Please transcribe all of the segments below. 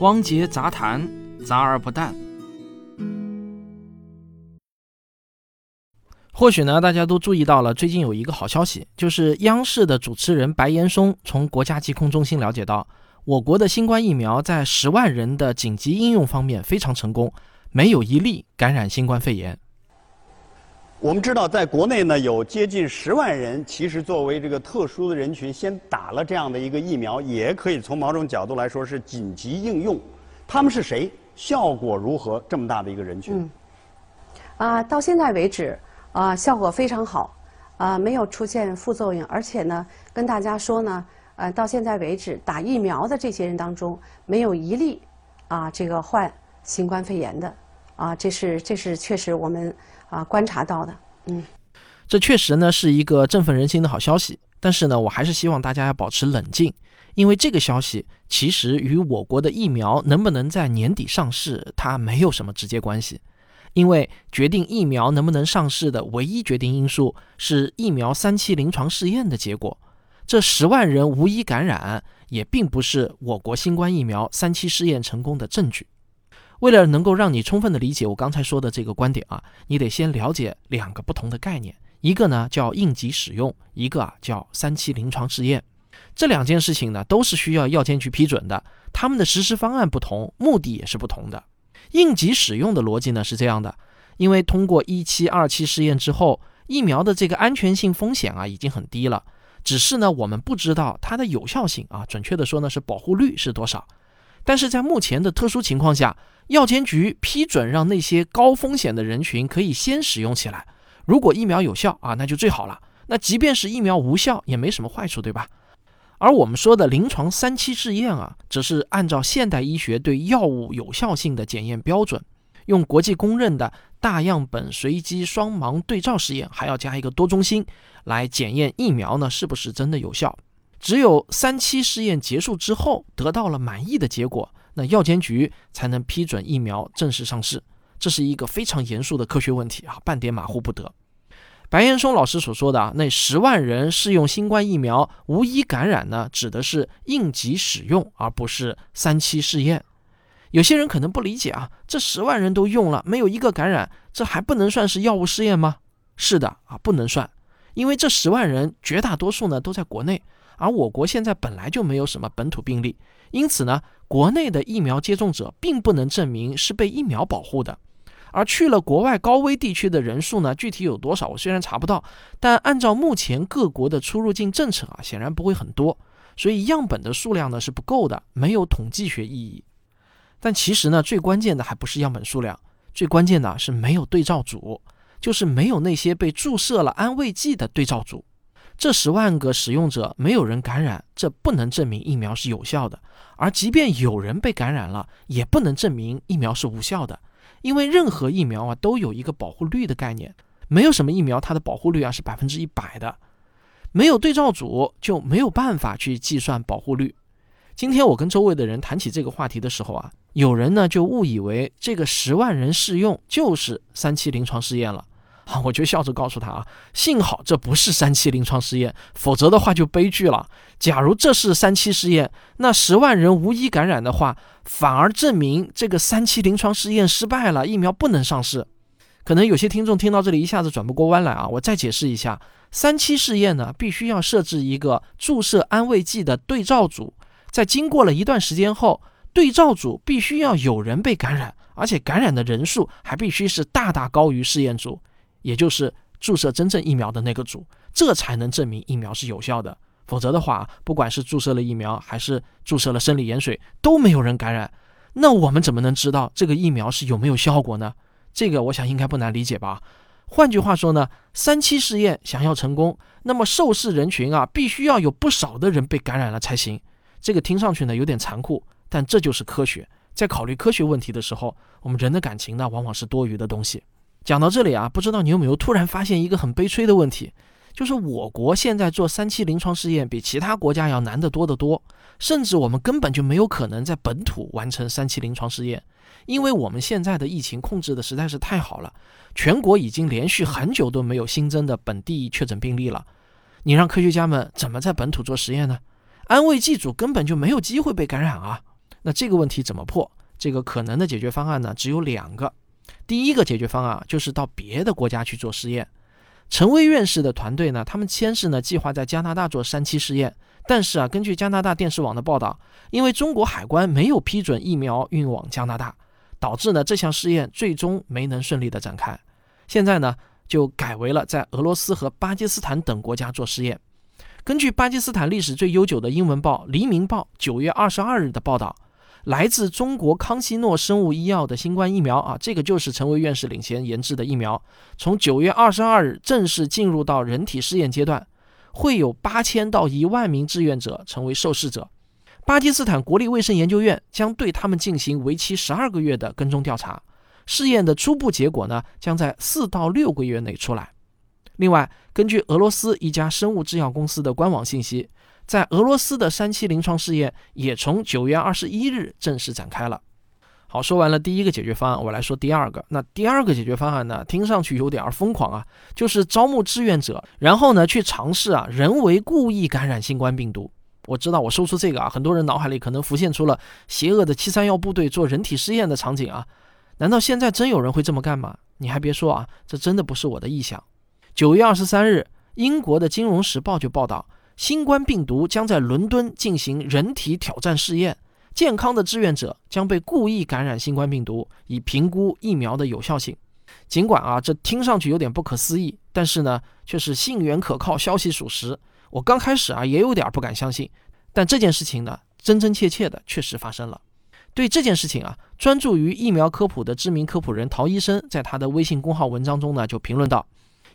汪杰杂谈，杂而不淡。或许呢，大家都注意到了，最近有一个好消息，就是央视的主持人白岩松从国家疾控中心了解到，我国的新冠疫苗在十万人的紧急应用方面非常成功，没有一例感染新冠肺炎。我们知道，在国内呢，有接近十万人，其实作为这个特殊的人群，先打了这样的一个疫苗，也可以从某种角度来说是紧急应用。他们是谁？效果如何？这么大的一个人群？嗯，啊，到现在为止，啊，效果非常好，啊，没有出现副作用，而且呢，跟大家说呢，呃，到现在为止，打疫苗的这些人当中，没有一例，啊，这个患新冠肺炎的，啊，这是这是确实我们。啊，观察到的，嗯，这确实呢是一个振奋人心的好消息。但是呢，我还是希望大家要保持冷静，因为这个消息其实与我国的疫苗能不能在年底上市，它没有什么直接关系。因为决定疫苗能不能上市的唯一决定因素是疫苗三期临床试验的结果。这十万人无一感染，也并不是我国新冠疫苗三期试验成功的证据。为了能够让你充分的理解我刚才说的这个观点啊，你得先了解两个不同的概念，一个呢叫应急使用，一个啊叫三期临床试验。这两件事情呢都是需要药监局批准的，他们的实施方案不同，目的也是不同的。应急使用的逻辑呢是这样的，因为通过一期、二期试验之后，疫苗的这个安全性风险啊已经很低了，只是呢我们不知道它的有效性啊，准确的说呢是保护率是多少。但是在目前的特殊情况下，药监局批准让那些高风险的人群可以先使用起来。如果疫苗有效啊，那就最好了。那即便是疫苗无效，也没什么坏处，对吧？而我们说的临床三期试验啊，则是按照现代医学对药物有效性的检验标准，用国际公认的大样本随机双盲对照试验，还要加一个多中心来检验疫苗呢是不是真的有效。只有三期试验结束之后，得到了满意的结果，那药监局才能批准疫苗正式上市。这是一个非常严肃的科学问题啊，半点马虎不得。白岩松老师所说的啊，那十万人试用新冠疫苗无一感染呢，指的是应急使用，而不是三期试验。有些人可能不理解啊，这十万人都用了，没有一个感染，这还不能算是药物试验吗？是的啊，不能算，因为这十万人绝大多数呢都在国内。而我国现在本来就没有什么本土病例，因此呢，国内的疫苗接种者并不能证明是被疫苗保护的。而去了国外高危地区的人数呢，具体有多少，我虽然查不到，但按照目前各国的出入境政策啊，显然不会很多。所以样本的数量呢是不够的，没有统计学意义。但其实呢，最关键的还不是样本数量，最关键的是没有对照组，就是没有那些被注射了安慰剂的对照组。这十万个使用者没有人感染，这不能证明疫苗是有效的。而即便有人被感染了，也不能证明疫苗是无效的。因为任何疫苗啊都有一个保护率的概念，没有什么疫苗它的保护率啊是百分之一百的。没有对照组就没有办法去计算保护率。今天我跟周围的人谈起这个话题的时候啊，有人呢就误以为这个十万人试用就是三期临床试验了。啊，我就笑着告诉他啊，幸好这不是三期临床试验，否则的话就悲剧了。假如这是三期试验，那十万人无一感染的话，反而证明这个三期临床试验失败了，疫苗不能上市。可能有些听众听到这里一下子转不过弯来啊，我再解释一下，三期试验呢，必须要设置一个注射安慰剂的对照组，在经过了一段时间后，对照组必须要有人被感染，而且感染的人数还必须是大大高于试验组。也就是注射真正疫苗的那个组，这才能证明疫苗是有效的。否则的话，不管是注射了疫苗，还是注射了生理盐水，都没有人感染。那我们怎么能知道这个疫苗是有没有效果呢？这个我想应该不难理解吧。换句话说呢，三期试验想要成功，那么受试人群啊，必须要有不少的人被感染了才行。这个听上去呢有点残酷，但这就是科学。在考虑科学问题的时候，我们人的感情呢，往往是多余的东西。讲到这里啊，不知道你有没有突然发现一个很悲催的问题，就是我国现在做三期临床试验比其他国家要难得多得多，甚至我们根本就没有可能在本土完成三期临床试验，因为我们现在的疫情控制的实在是太好了，全国已经连续很久都没有新增的本地确诊病例了，你让科学家们怎么在本土做实验呢？安慰剂组根本就没有机会被感染啊！那这个问题怎么破？这个可能的解决方案呢，只有两个。第一个解决方案就是到别的国家去做试验。陈薇院士的团队呢，他们先是呢计划在加拿大做三期试验，但是啊，根据加拿大电视网的报道，因为中国海关没有批准疫苗运往加拿大，导致呢这项试验最终没能顺利的展开。现在呢就改为了在俄罗斯和巴基斯坦等国家做试验。根据巴基斯坦历史最悠久的英文报《黎明报》九月二十二日的报道。来自中国康希诺生物医药的新冠疫苗啊，这个就是陈薇院士领衔研制的疫苗。从九月二十二日正式进入到人体试验阶段，会有八千到一万名志愿者成为受试者。巴基斯坦国立卫生研究院将对他们进行为期十二个月的跟踪调查。试验的初步结果呢，将在四到六个月内出来。另外，根据俄罗斯一家生物制药公司的官网信息。在俄罗斯的三期临床试验也从九月二十一日正式展开了。好，说完了第一个解决方案，我来说第二个。那第二个解决方案呢，听上去有点儿疯狂啊，就是招募志愿者，然后呢去尝试啊人为故意感染新冠病毒。我知道我说出这个啊，很多人脑海里可能浮现出了邪恶的七三幺部队做人体试验的场景啊。难道现在真有人会这么干吗？你还别说啊，这真的不是我的臆想。九月二十三日，英国的《金融时报》就报道。新冠病毒将在伦敦进行人体挑战试验，健康的志愿者将被故意感染新冠病毒，以评估疫苗的有效性。尽管啊，这听上去有点不可思议，但是呢，却是信源可靠，消息属实。我刚开始啊，也有点不敢相信，但这件事情呢，真真切切的确实发生了。对这件事情啊，专注于疫苗科普的知名科普人陶医生在他的微信公号文章中呢，就评论道。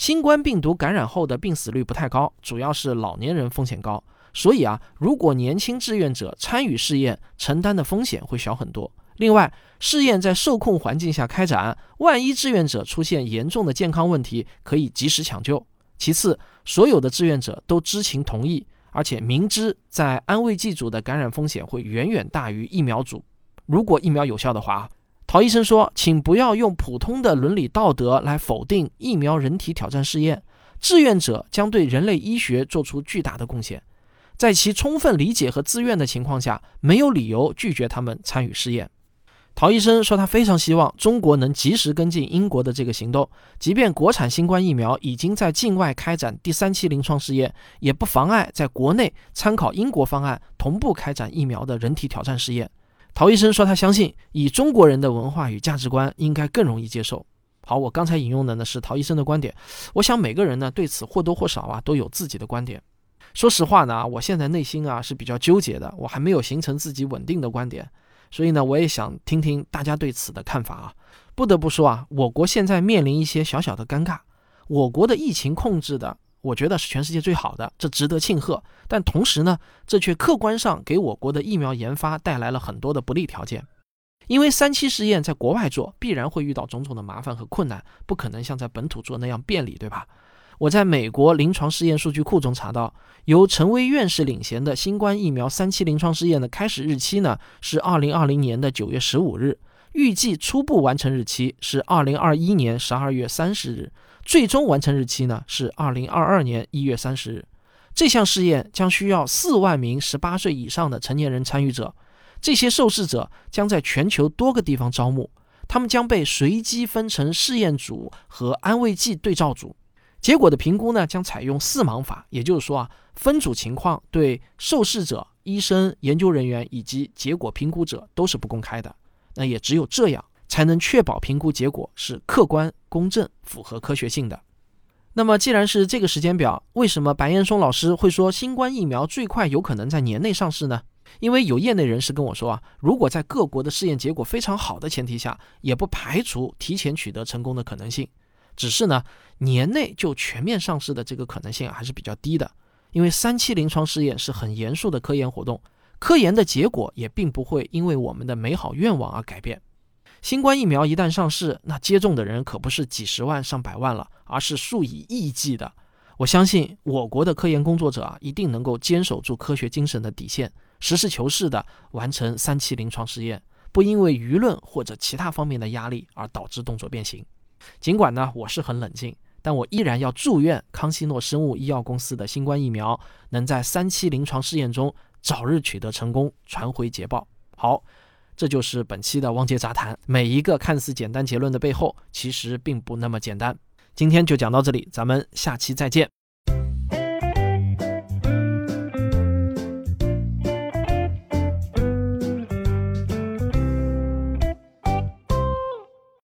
新冠病毒感染后的病死率不太高，主要是老年人风险高。所以啊，如果年轻志愿者参与试验，承担的风险会小很多。另外，试验在受控环境下开展，万一志愿者出现严重的健康问题，可以及时抢救。其次，所有的志愿者都知情同意，而且明知在安慰剂组的感染风险会远远大于疫苗组。如果疫苗有效的话。陶医生说：“请不要用普通的伦理道德来否定疫苗人体挑战试验。志愿者将对人类医学做出巨大的贡献，在其充分理解和自愿的情况下，没有理由拒绝他们参与试验。”陶医生说：“他非常希望中国能及时跟进英国的这个行动，即便国产新冠疫苗已经在境外开展第三期临床试验，也不妨碍在国内参考英国方案，同步开展疫苗的人体挑战试验。”陶医生说：“他相信以中国人的文化与价值观，应该更容易接受。”好，我刚才引用的呢是陶医生的观点。我想每个人呢对此或多或少啊都有自己的观点。说实话呢，我现在内心啊是比较纠结的，我还没有形成自己稳定的观点，所以呢我也想听听大家对此的看法啊。不得不说啊，我国现在面临一些小小的尴尬，我国的疫情控制的。我觉得是全世界最好的，这值得庆贺。但同时呢，这却客观上给我国的疫苗研发带来了很多的不利条件。因为三期试验在国外做，必然会遇到种种的麻烦和困难，不可能像在本土做那样便利，对吧？我在美国临床试验数据库中查到，由陈薇院士领衔的新冠疫苗三期临床试验的开始日期呢是二零二零年的九月十五日，预计初步完成日期是二零二一年十二月三十日。最终完成日期呢是二零二二年一月三十日。这项试验将需要四万名十八岁以上的成年人参与者，这些受试者将在全球多个地方招募，他们将被随机分成试验组和安慰剂对照组。结果的评估呢将采用四盲法，也就是说啊，分组情况对受试者、医生、研究人员以及结果评估者都是不公开的。那也只有这样。才能确保评估结果是客观、公正、符合科学性的。那么，既然是这个时间表，为什么白岩松老师会说新冠疫苗最快有可能在年内上市呢？因为有业内人士跟我说啊，如果在各国的试验结果非常好的前提下，也不排除提前取得成功的可能性。只是呢，年内就全面上市的这个可能性还是比较低的。因为三期临床试验是很严肃的科研活动，科研的结果也并不会因为我们的美好愿望而改变。新冠疫苗一旦上市，那接种的人可不是几十万、上百万了，而是数以亿计的。我相信我国的科研工作者啊，一定能够坚守住科学精神的底线，实事求是地完成三期临床试验，不因为舆论或者其他方面的压力而导致动作变形。尽管呢，我是很冷静，但我依然要祝愿康希诺生物医药公司的新冠疫苗能在三期临床试验中早日取得成功，传回捷报。好，这就是本期的汪杰杂谈。每一个看似简单结论的背后，其实并不那么简单。今天就讲到这里，咱们下期再见。